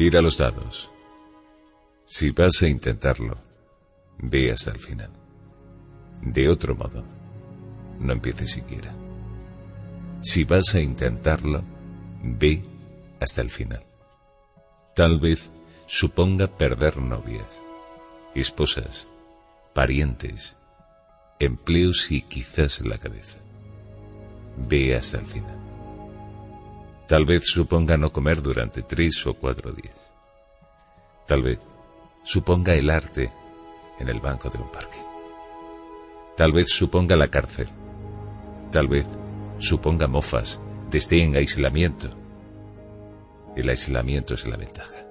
Tira los dados. Si vas a intentarlo, ve hasta el final. De otro modo, no empieces siquiera. Si vas a intentarlo, ve hasta el final. Tal vez suponga perder novias, esposas, parientes, empleos y quizás la cabeza. Ve hasta el final. Tal vez suponga no comer durante tres o cuatro días. Tal vez suponga el arte en el banco de un parque. Tal vez suponga la cárcel. Tal vez suponga mofas desde en aislamiento. El aislamiento es la ventaja.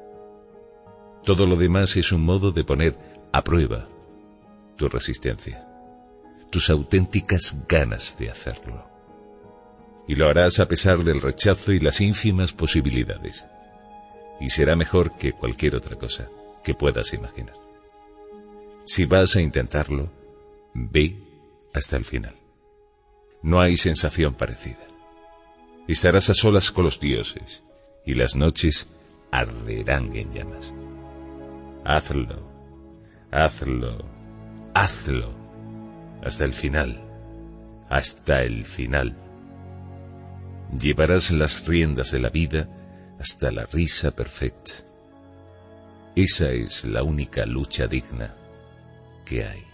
Todo lo demás es un modo de poner a prueba tu resistencia, tus auténticas ganas de hacerlo y lo harás a pesar del rechazo y las ínfimas posibilidades. Y será mejor que cualquier otra cosa que puedas imaginar. Si vas a intentarlo, ve hasta el final. No hay sensación parecida. Estarás a solas con los dioses y las noches arderán en llamas. Hazlo, hazlo, hazlo, hasta el final, hasta el final llevarás las riendas de la vida hasta la risa perfecta. Esa es la única lucha digna que hay.